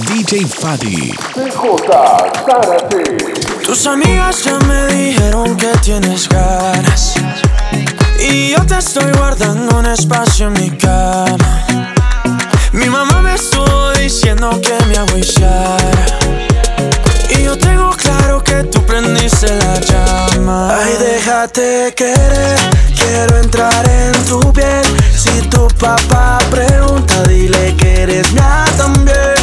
DJ Fadi. Tus amigas ya me dijeron que tienes ganas. Y yo te estoy guardando un espacio en mi cama. Mi mamá me estuvo diciendo que me agüillara. Y yo tengo claro que tú prendiste la llama. Ay, déjate querer, quiero entrar en tu piel. Si tu papá pregunta, dile que eres mía también.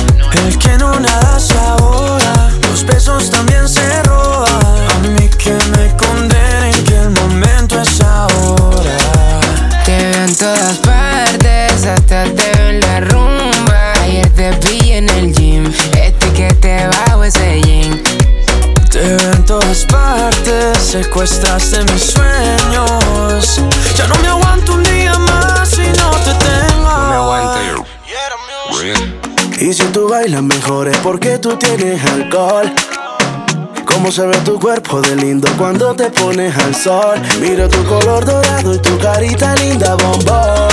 Que no nada se ahora, los besos también se roban. A mí que me condenen que el momento es ahora. Te veo en todas partes, hasta te veo en la rumba. Ayer te vi en el gym, este que te bajo ese jean. Te veo en todas partes, secuestraste mis sueños. Ya no me aguanto Y si tú bailas mejor es porque tú tienes alcohol. Cómo se ve tu cuerpo de lindo cuando te pones al sol. Mira tu color dorado y tu carita linda, bombón.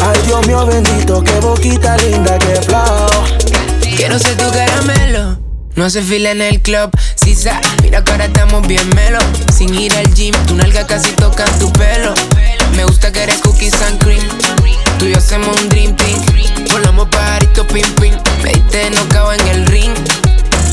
Ay, Dios mío bendito, qué boquita linda, qué flow. Quiero ser tu caramelo. No hace fila en el club, sa, Mira que ahora estamos bien melo. Sin ir al gym, tu nalga casi toca tu pelo. Me gusta que eres cookies and cream. Tú y yo hacemos un dream team. Volamos pajarito pim pim. Me diste no en el ring.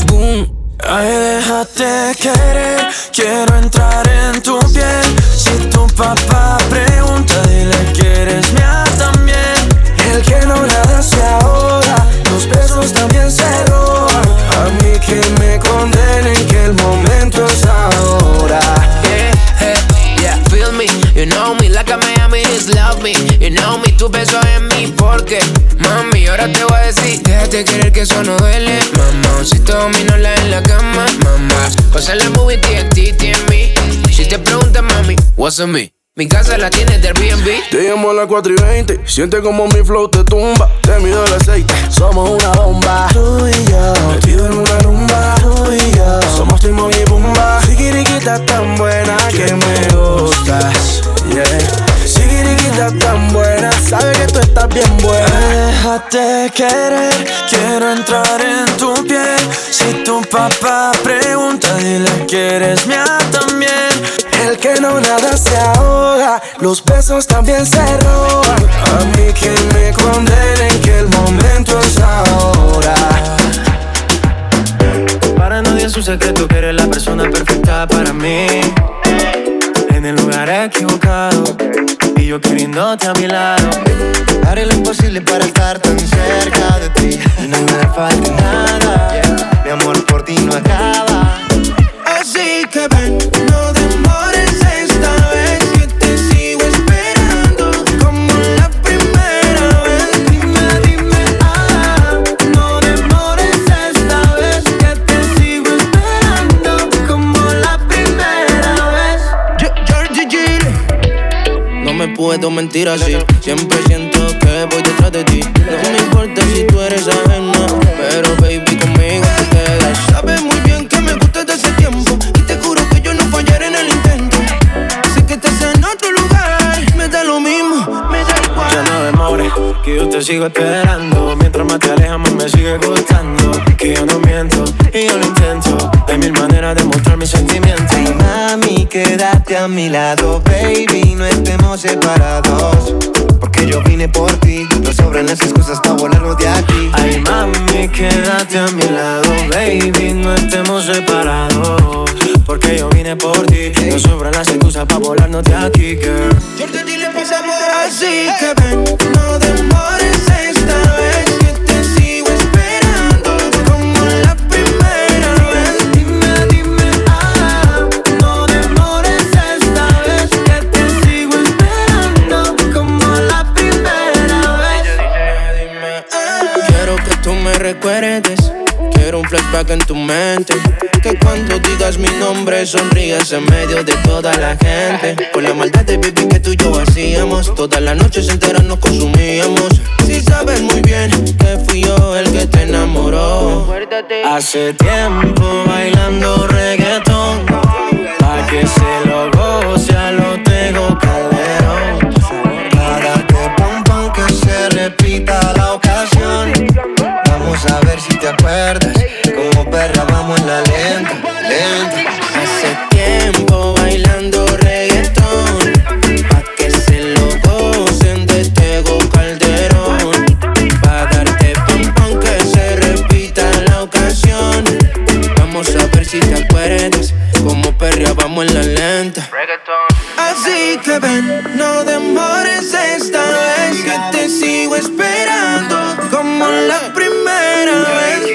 Boom. Ay, déjate querer, quiero entrar en tu piel. Si tu papá pregunta, dile que eres mía también. El que no nada se ahoga, los besos también se roban. Que me condenen que el momento es ahora. Yeah, yeah, feel me, you know me, like a Miami is love me. You know me, tu beso en mí, porque mami, ahora te voy a decir, déjate querer que eso no duele, mamá. Si todo la en la cama, mamá. Pasa la movie TNT, en mí. Si te preguntas, mami, what's on me? Mi casa la tiene del Airbnb. Te llamo a las 4 y 20. Siente como mi flow te tumba. Te mido el aceite. Somos una bomba. Tú y yo. Metido en una rumba. Tú y yo. Somos Timon y Pumba. Sigiriquita tan buena que me gustas. Yeah. Sigiriquita tan buena. Sabe que tú estás bien buena. Déjate querer. Quiero entrar en tu piel. Si tu papá pregunta, dile que eres mía también. Que no nada se ahoga, los besos también se roban. A mí que me condenen que el momento es ahora. Para nadie es un secreto que eres la persona perfecta para mí. En el lugar equivocado y yo queriéndote a mi lado. Haré lo imposible para estar tan cerca de ti y no me falta nada. Mi amor por ti no acaba. Así que ven, no demores puedo mentir así. Siempre siento que voy detrás de ti. No me importa si tú eres ajena, pero baby conmigo te quedas. Sabes muy bien que me gusta desde ese tiempo y te juro que yo no fallaré en el intento. Sé que estás en otro lugar, me da lo mismo, me da igual. Ya no demores, que yo te sigo esperando. Mientras más te alejas, más me sigue gustando. Que yo no miento y yo lo intento. Quédate a mi lado, baby, no estemos separados. Porque yo vine por ti, no sobran las excusas para volarnos de aquí. Ay, mami, quédate a mi lado, baby, no estemos separados. Porque yo vine por ti, no sobran las excusas para volarnos de aquí, girl. Yo te dile pasamos así que ven, no demores Quiero un flashback en tu mente. Que cuando digas mi nombre sonríes en medio de toda la gente. Por la maldad de baby que tú y yo hacíamos. Todas las noches enteras nos consumíamos. Si sabes muy bien que fui yo el que te enamoró. Hace tiempo bailando reggaetón. Pa' que se ver si te acuerdas. Como perra vamos en la lenta, lenta. Hace tiempo bailando reggaetón. Pa' que se lo gocen de Tego Calderón. Pa' darte pam pam que se repita la ocasión. Vamos a ver si te acuerdas. Como perra vamos en la lenta. Así que ven, no demores esta vez que te sigo esperando como la primera vez.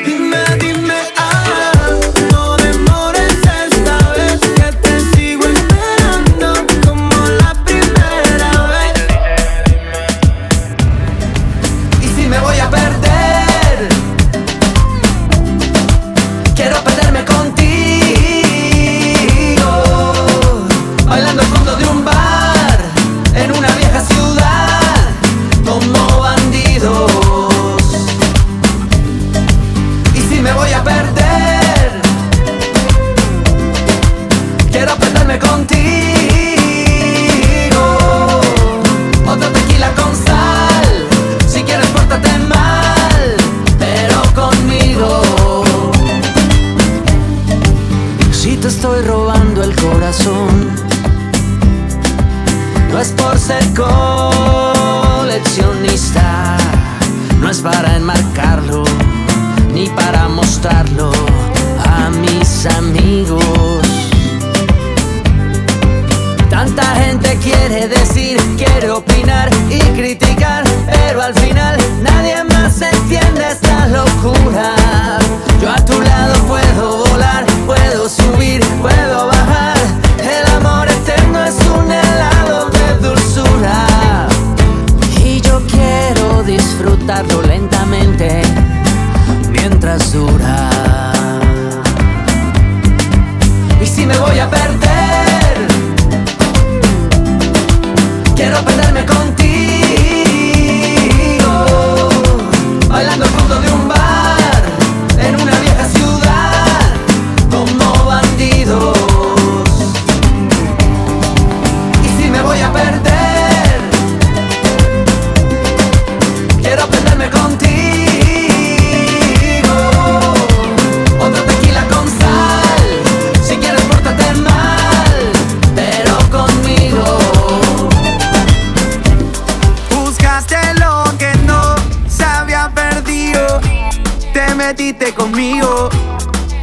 Metiste conmigo,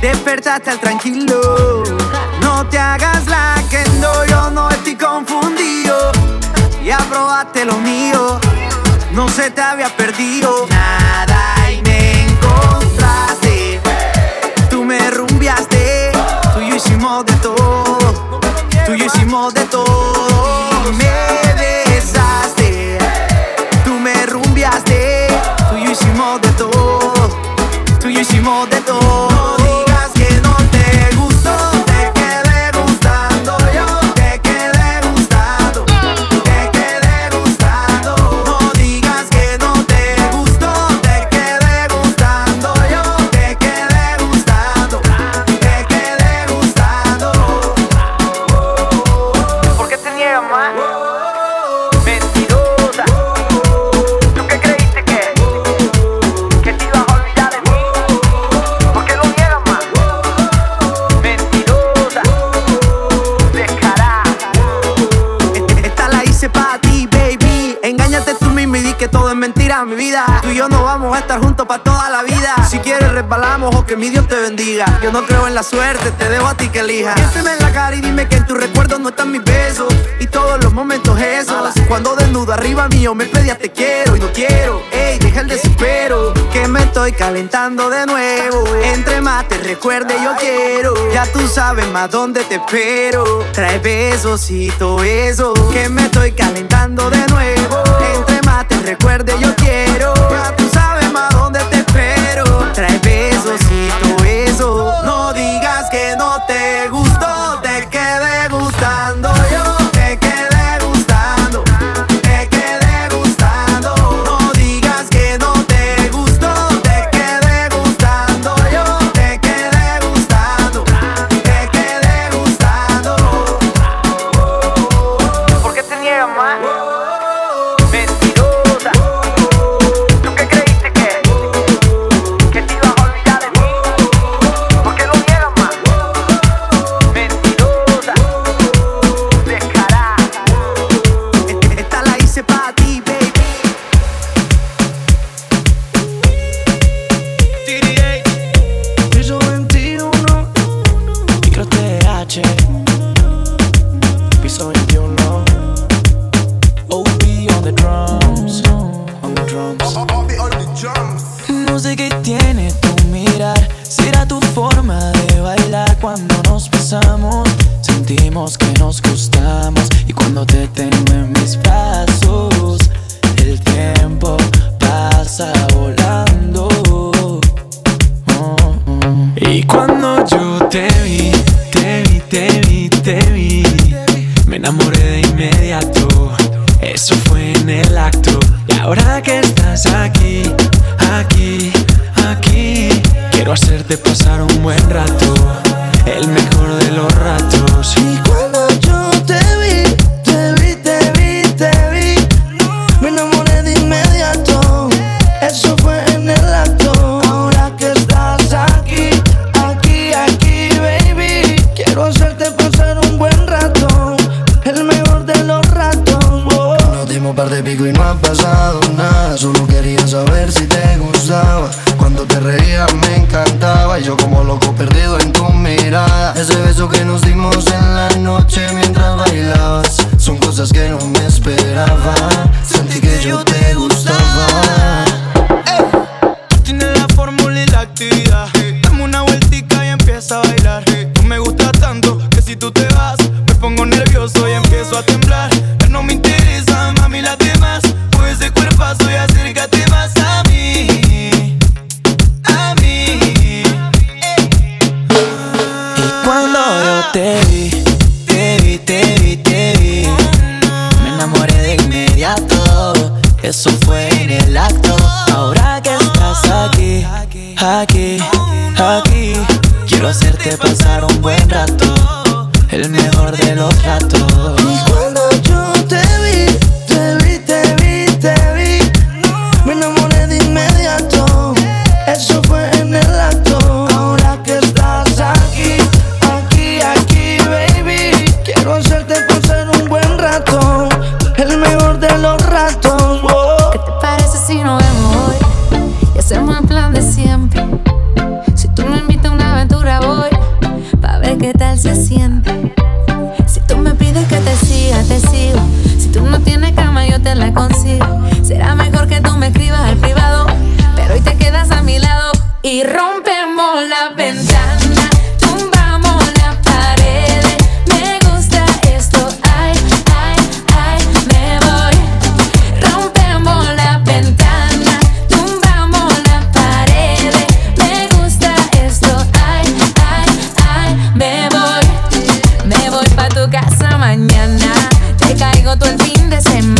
despertaste al tranquilo. No te hagas la que no, yo no estoy confundido. Ya probaste lo mío, no se te había perdido nada y me encontraste. Tú me rumbiaste, tú y yo hicimos de todo, tú y yo hicimos de todo. Me besaste, tú me rumbiaste, tú y yo hicimos de todo, tú y yo hicimos resbalamos o que mi Dios te bendiga. Yo no creo en la suerte, te dejo a ti que elijas. Piénseme en la cara y dime que en tus recuerdos no están mis besos. Y todos los momentos esos. Cuando desnudo arriba mío me pedías te quiero y no quiero. Ey, deja el desespero. Que me estoy calentando de nuevo. Entre más te recuerde, yo quiero. Ya tú sabes más dónde te espero. Trae besos todo eso. Que me estoy calentando de nuevo. Entre más te recuerde, yo quiero. nada Solo quería saber si te gustaba. Cuando te reías me encantaba Y yo como loco perdido en tu mirada. Ese beso que nos dimos en la noche mientras bailabas Son cosas que no me esperaba. Sentí que yo te casa mañana. Te caigo todo el fin de semana.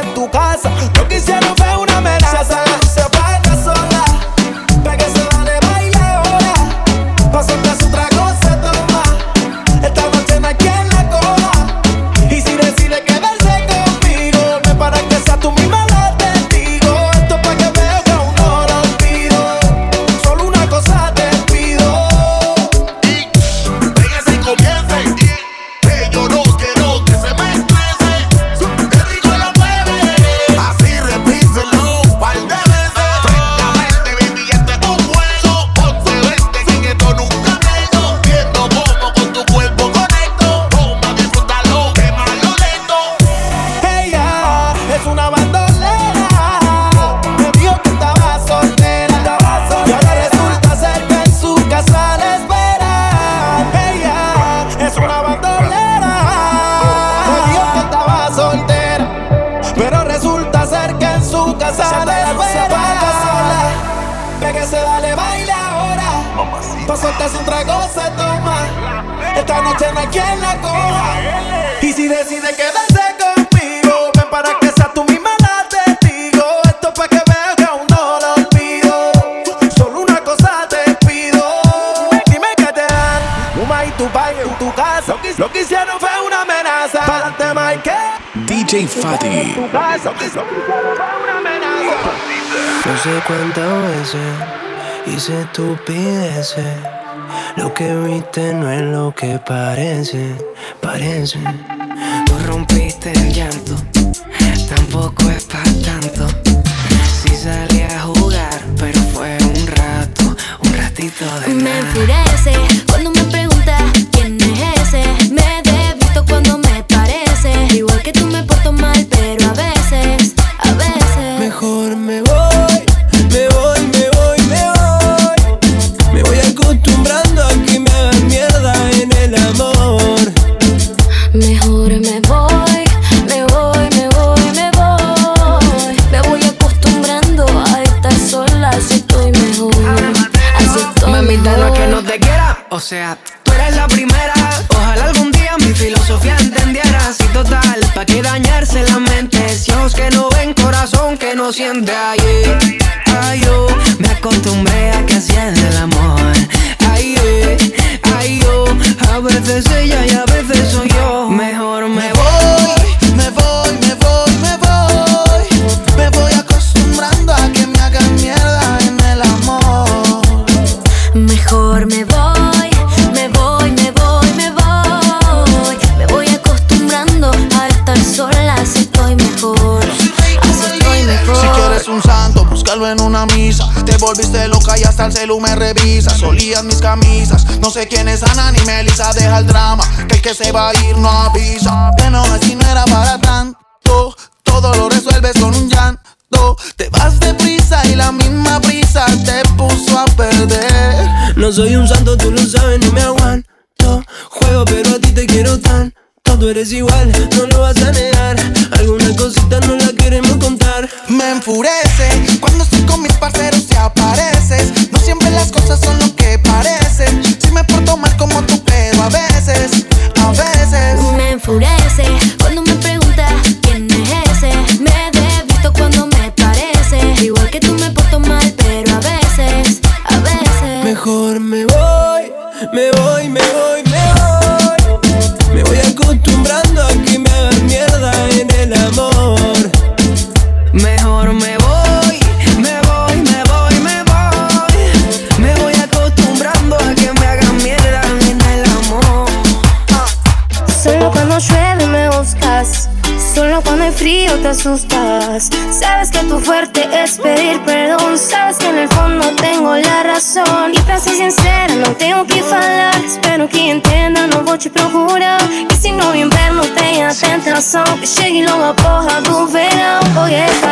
En tu casa. Lo que hicieron fue una amenaza Dice estupideces. Lo que viste no es lo que parece, parece. No rompiste el llanto, tampoco es para tanto. Soy un santo, tú Me voy, me voy. te procura. E se no inverno tem a tentação, que chegue logo a porra do verão. Oh yeah.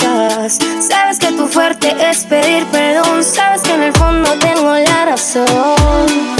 Sabes que tu fuerte es pedir perdón. Sabes que en el fondo tengo la razón.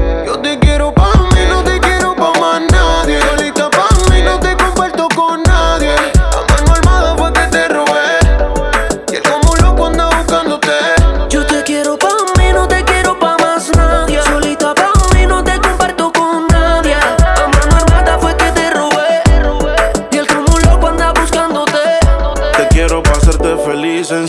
te quiero pa' mí,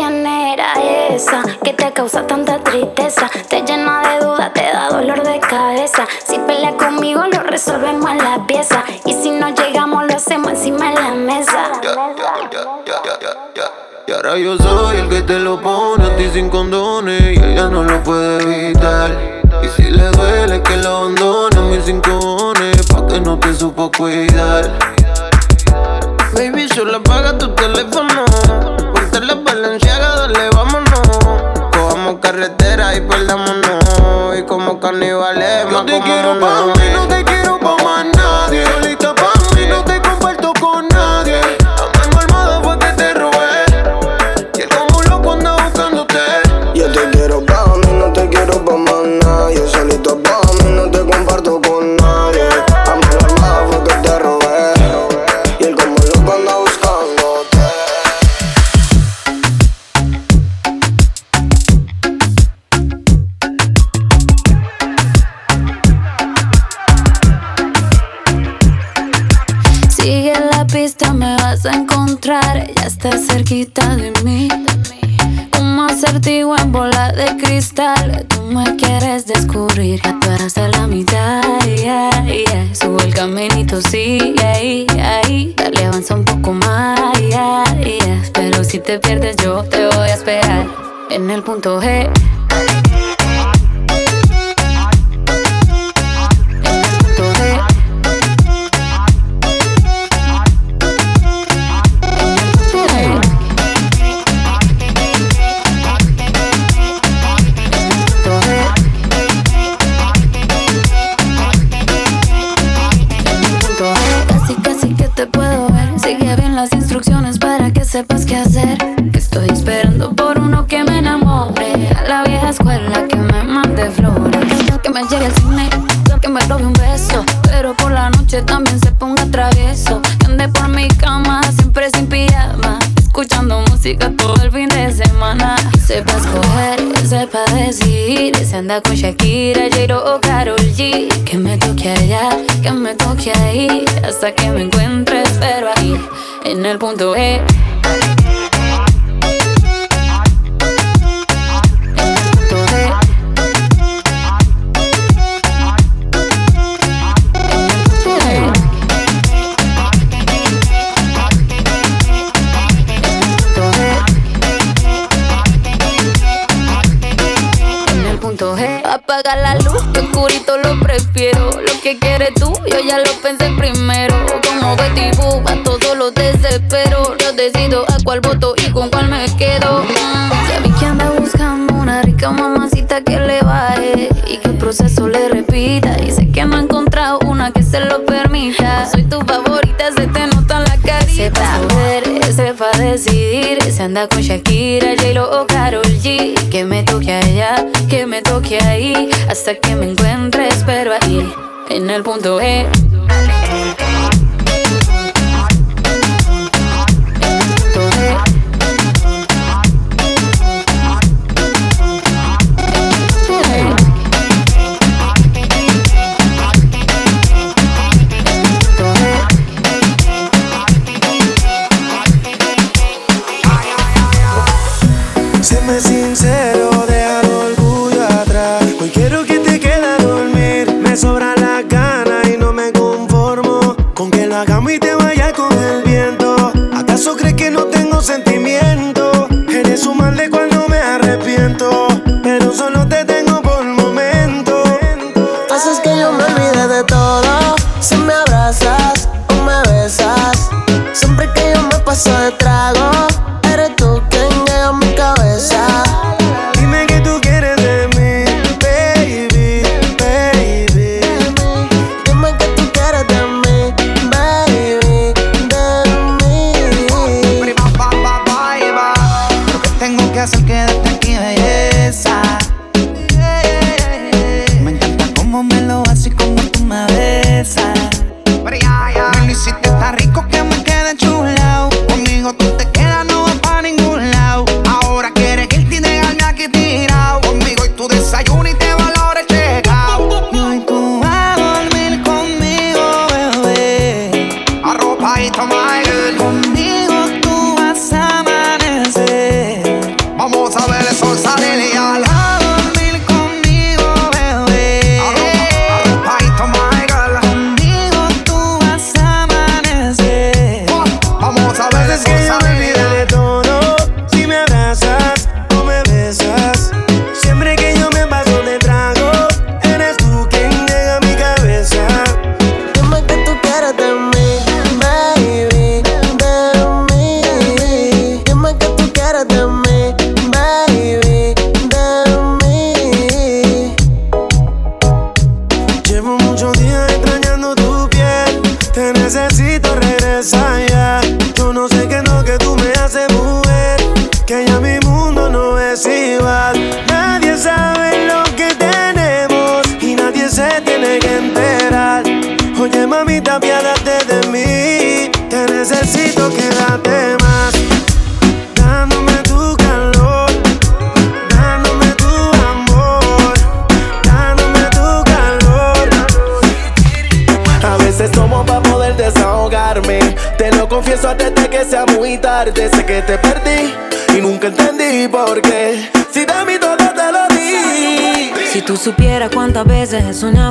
¿Quién era esa que te causa tanta tristeza? Te llena de dudas, te da dolor de cabeza. Si pelea conmigo, lo resolvemos en la pieza. Y si no llegamos, lo hacemos encima de la mesa. Y ahora yo soy el que te lo pone a ti sin condones y ella no lo puede evitar. Y si le duele que lo abandone a mis cinco cojones, pa' que no te supo cuidar. Baby, solo apaga tu teléfono. Valenciaga, dale, vámonos. Cojamos carretera y perdámonos. Y como carnivales, Yo te quiero pa' mí, no te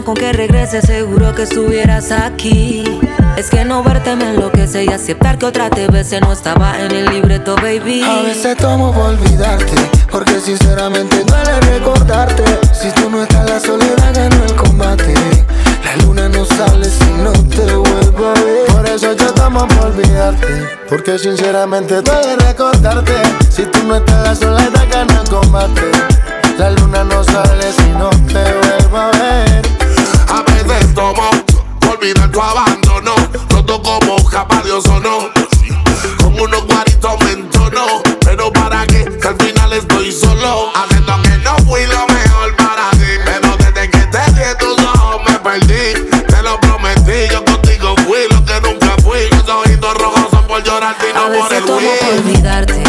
con que regrese, seguro que estuvieras aquí. Es que no verte me enloquece y aceptar que otra te no estaba en el libreto, baby. A veces tomo por olvidarte, porque sinceramente duele recordarte. Si tú no estás, la soledad ganó el combate. La luna no sale si no te vuelvo a ver. Por eso yo tomo por olvidarte, porque sinceramente duele recordarte. Si tú no estás, la soledad gana el combate. La luna no sale si no te vuelvo a ver tomó. Olvidar tu abandono, roto como capa Dios o no. Con unos guaritos me entono, pero para qué, que al final estoy solo. Haciendo que no fui lo mejor para ti, pero que te vi en tus ojos me perdí. Te lo prometí, yo contigo fui lo que nunca fui. Los ojitos rojos son por llorarte y no por el tomo por olvidarte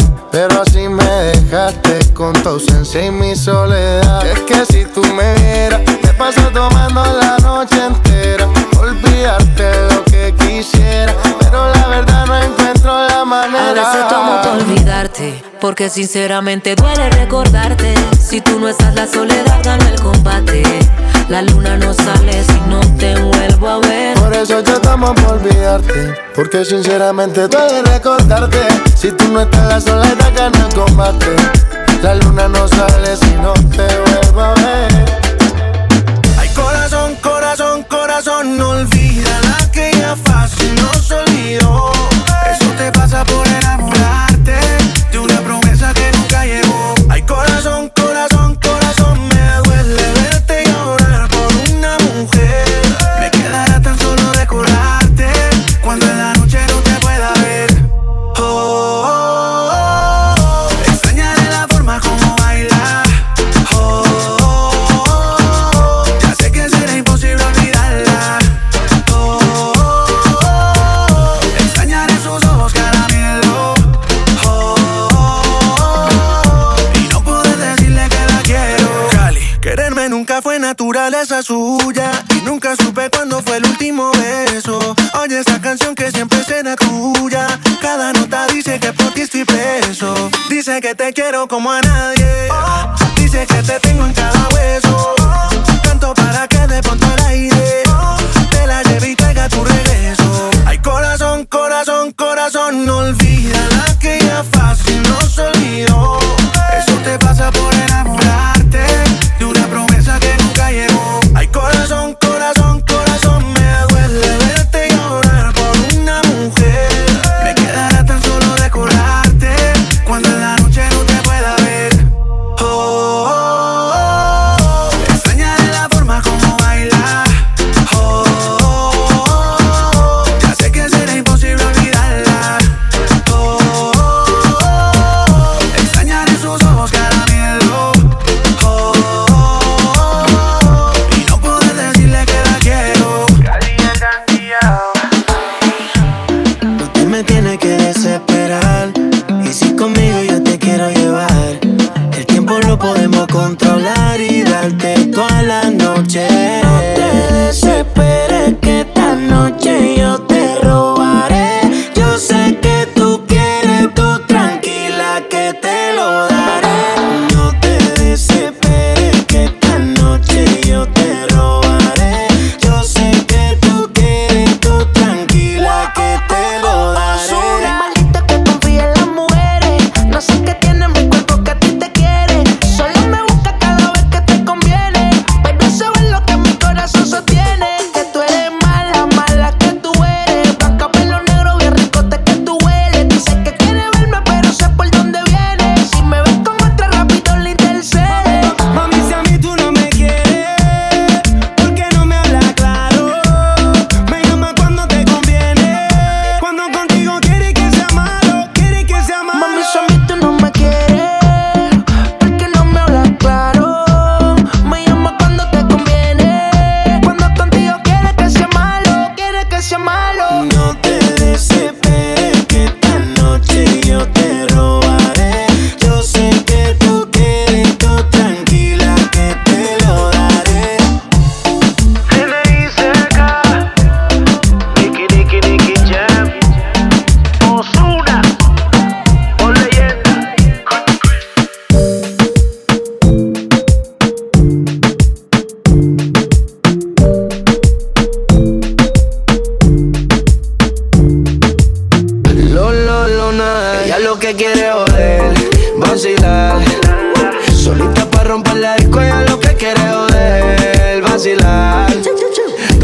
Pero así me dejaste con tu ausencia y mi soledad. Es que si tú me vieras, me paso tomando la noche entera. Olvidarte lo que quisiera, pero la verdad no encuentro la manera. A veces tomo olvidarte, porque sinceramente duele recordarte. Si tú no estás, la soledad gana el combate. La luna no sale si no te vuelvo a ver. Por eso tratamos por olvidarte. Porque sinceramente te de recordarte. Si tú no estás, la soledad gana el combate. La luna no sale si no te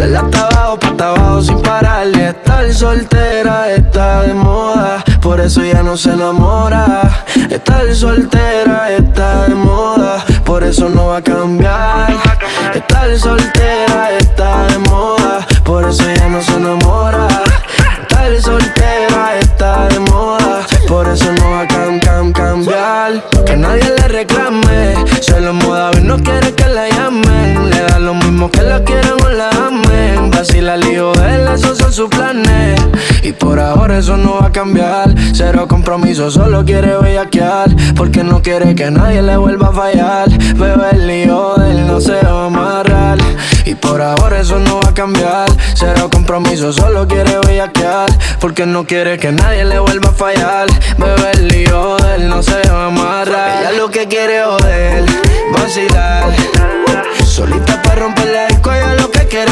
Dale hasta abajo, pata abajo sin pararle. Estar soltera está de moda, por eso ya no se enamora. Estar soltera está de moda, por eso no va a cambiar. Estar soltera está de moda, por eso ya no se enamora. Estar soltera está de moda, por eso no va a cam, cam, cambiar. Que nadie le reclame, se lo moda y no quiere que la llamen. Le da lo mismo que la quiere Vacila el hijo de él, esos son sus planes. Y por ahora eso no va a cambiar. Cero compromiso, solo quiere bellaquear. Porque no quiere que nadie le vuelva a fallar. Bebé, el lío de él no se va a amarrar. Y por ahora eso no va a cambiar. Cero compromiso, solo quiere bellaquear. Porque no quiere que nadie le vuelva a fallar. Bebé, el lío de él no se va a amarrar. Ella lo que quiere joder, vacilar. Solita para romper la disco, ella lo que quiere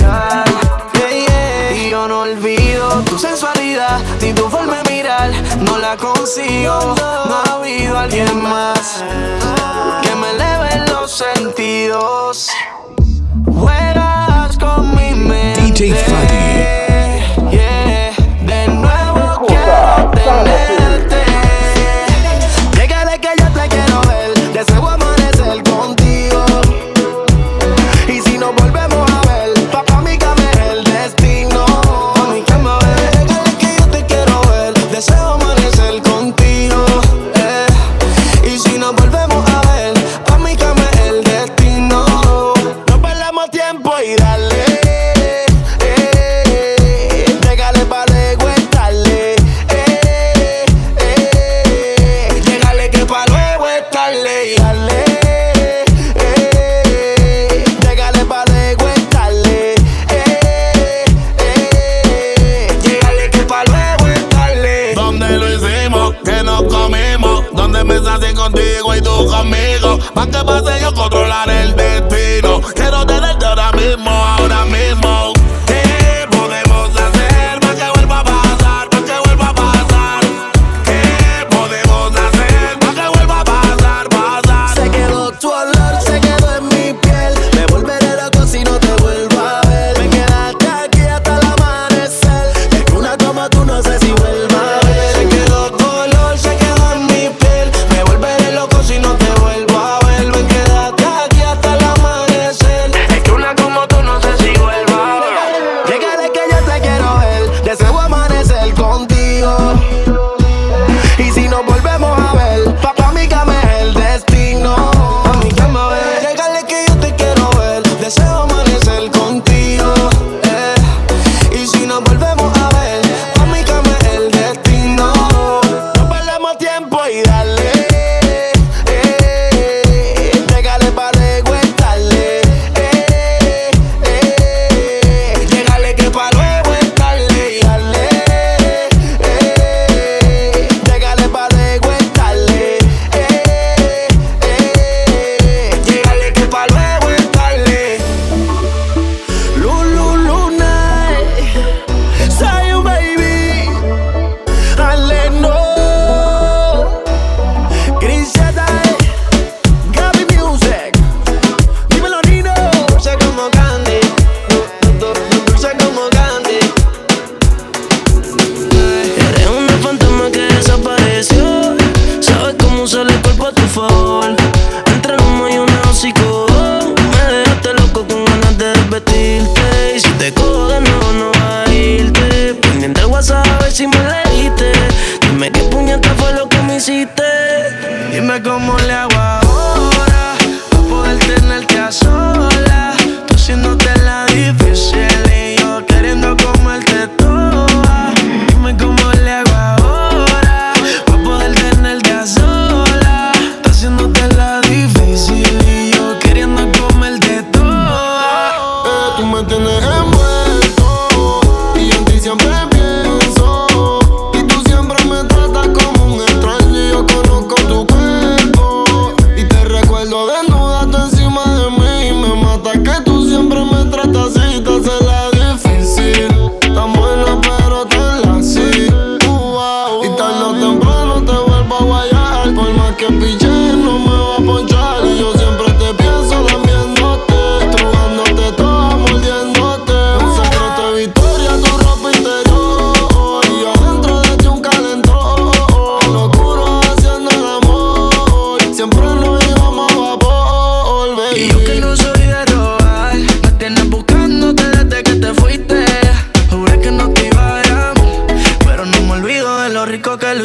Ni tu forma de mirar. No la consigo. No ha habido alguien más que me eleve los sentidos. Juegas con mi mente. DJ Fadi.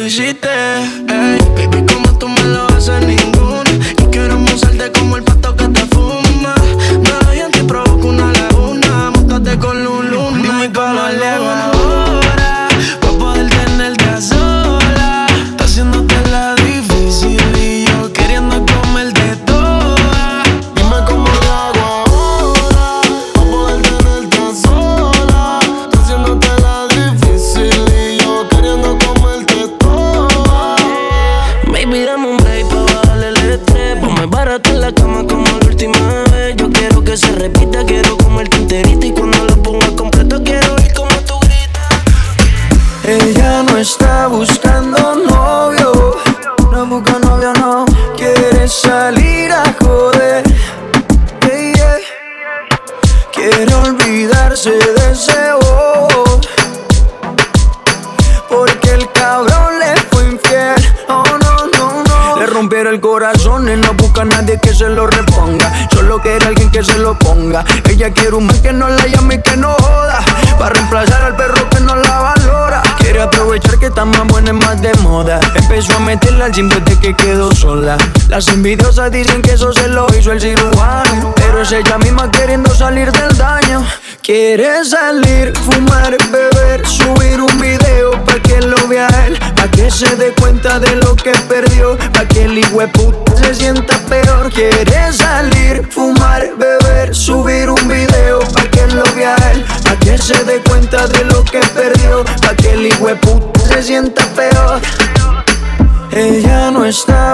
j'ai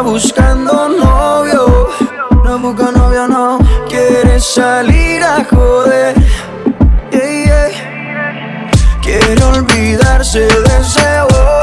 buscando novio. No busca novio, no. Quiere salir a joder. Yeah, yeah. Quiere olvidarse de ese boy.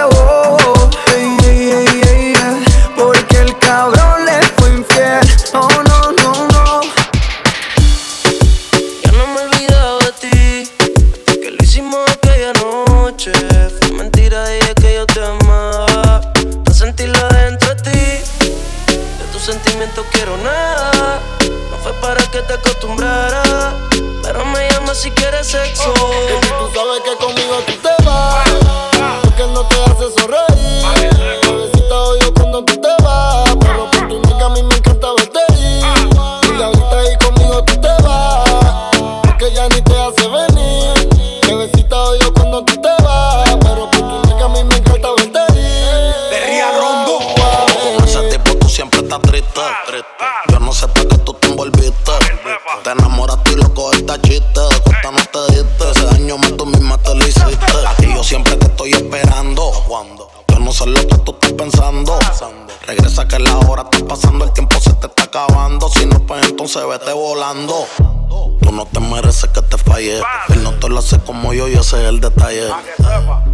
calle. Papi. Él no te lo hace como yo, yo sé el detalle.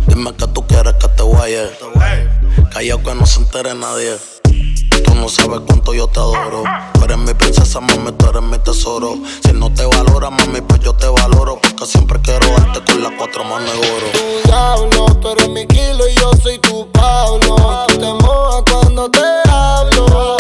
Dime que tú quieres que te guaye. Callao que no se entere nadie. Tú no sabes cuánto yo te adoro. Tú eres mi princesa, mami, tú eres mi tesoro. Si no te valora, mami, pues yo te valoro. Porque siempre quiero darte con las cuatro manos de oro. Tu diablo, tú eres mi kilo y yo soy tu Pablo. Y tú te mojas cuando te hablo.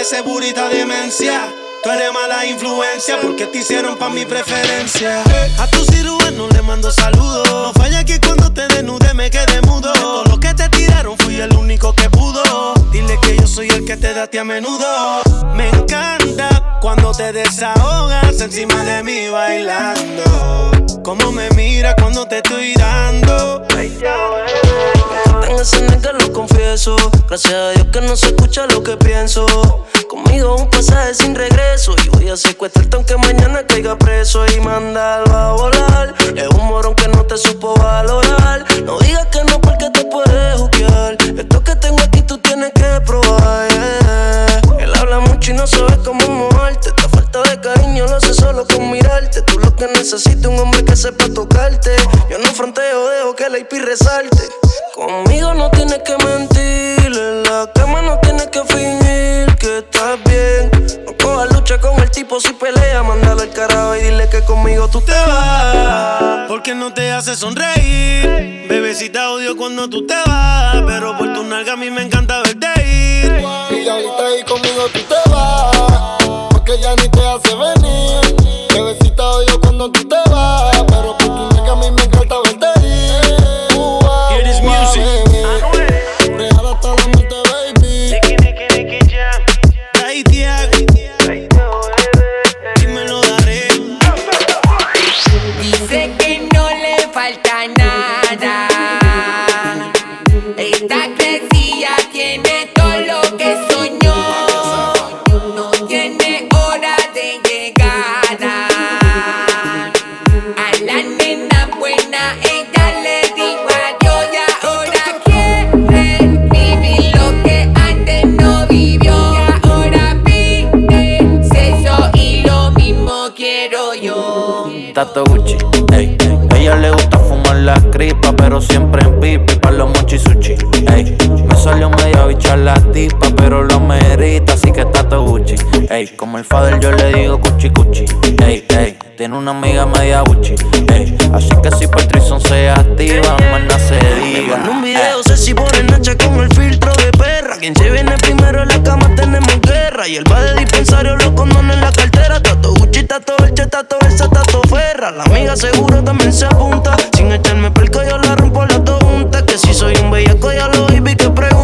Ese burita demencia. Tú eres mala influencia porque te hicieron pa' mi preferencia. A tu cirujano le mando saludos. No falla que cuando te desnude me quede mudo. Todo lo que te tiraron fui el único que pudo. Que te da a menudo. Me encanta cuando te desahogas encima de mí bailando. Como me mira cuando te estoy dando. Tengo ese nigga, lo confieso. Gracias a Dios que no se escucha lo que pienso. Conmigo un pasaje sin regreso. Y voy a secuestrarte aunque mañana caiga preso y mandarlo a volar. Es un morón que no te supo valorar. No digas que no porque te puedes juzgar. Esto que tengo aquí tú tienes que probar. yeah. Él habla mucho y no sabe cómo moverte. De cariño lo hace solo con mirarte. Tú lo que necesitas un hombre que sepa tocarte. Yo no fronteo, dejo que la IP resalte. Conmigo no tienes que mentir. En la cama no tienes que fingir que estás bien. No cojas lucha con el tipo si pelea. Mándalo al carajo y dile que conmigo tú te vas. Porque no te hace sonreír. Bebecita odio cuando tú te vas. Pero por tu nalga a mí me encanta verte ir. Y ahorita ahí conmigo tú te vas. Porque ya ni te hace venir. Bebecita odio cuando tú te vas. Pero Ella le gusta fumar la cripa, pero siempre en pipi pa' los mochi sushi. Me salió media bicha la tipa, pero lo merita, así que Tato Gucci, ey. Como el father yo le digo cuchi cuchi, ey, ey. Tiene una amiga media Gucci, ey. Así que si Patrison se activa, más nada se diga. Manda un video, sé si por Nacha con el filtro de perra. Quien se viene primero en la cama tenemos guerra. Y el va de dispensario los condones en la cartera. Tato Gucci, tato Elche, tato Versa, tato Ferra. La amiga seguro también se apunta. Sin echarme pelco yo la rompo las dos. Que si soy un bellaco ya lo vi que pregunta.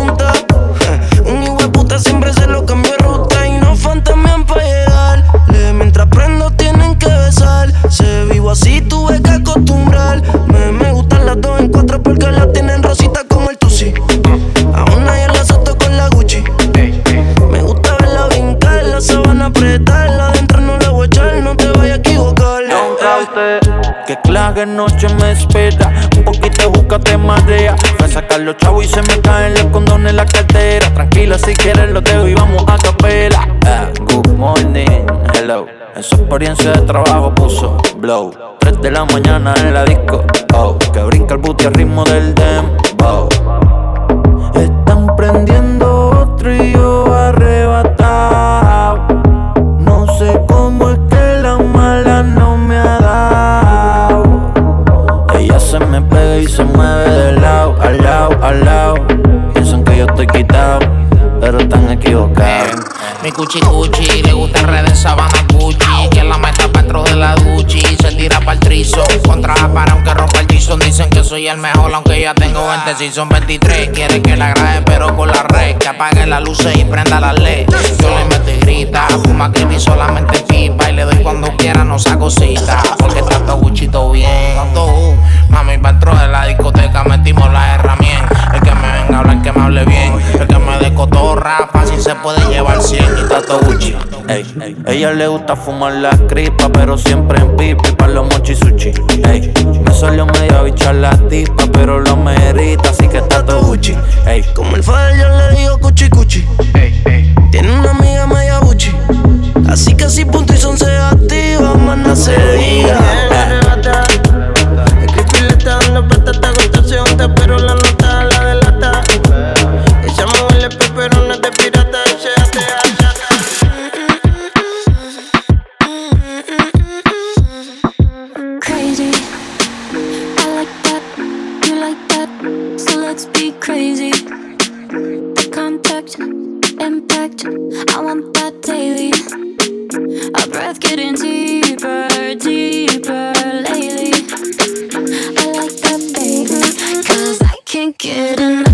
Noche me espera. Un poquito búscate marea. Fue a sacar los chavos y se me caen los condones en la cartera. Tranquila, si quieres lo dejo y vamos a capela. Ah, good morning, hello. En experiencia de trabajo puso blow. 3 de la mañana en la disco. Oh, que brinca el booty al ritmo del dembow. Mi cuchi cuchi, le gusta el red de sabana Gucci Que la meta dentro de la Gucci Se tira pa'l trizo Contra para aunque rompa el tizón Dicen que soy el mejor aunque ya tengo 20 Si son 23 Quiere que la grabe pero con la red Que apague las luces y prenda la led Yo le meto y grita Fuma creepy solamente pipa Y le doy cuando quiera no saco cita Porque tanto Gucci todo bien. Tanto uh, Mami pa' dentro de la discoteca Metimos la herramienta El que me venga a hablar que me hable bien El cotorra Fácil se puede llevar 100 y tato Gucci Ey, ella le gusta fumar la cripa, pero siempre en pipi pa' los mochi sushi. Ey, me salió media bicha la tipa, pero lo merita, así que está todo Gucci. Ey, Como el father yo le digo cuchi cuchi. Tiene una amiga media buchi. Así que si punto y son se activa, más no se diga. El creepy le está dando plata esta costación, te espero la nota, lately. Our breath getting deeper, deeper lately. I like that, baby, cause I can't get enough.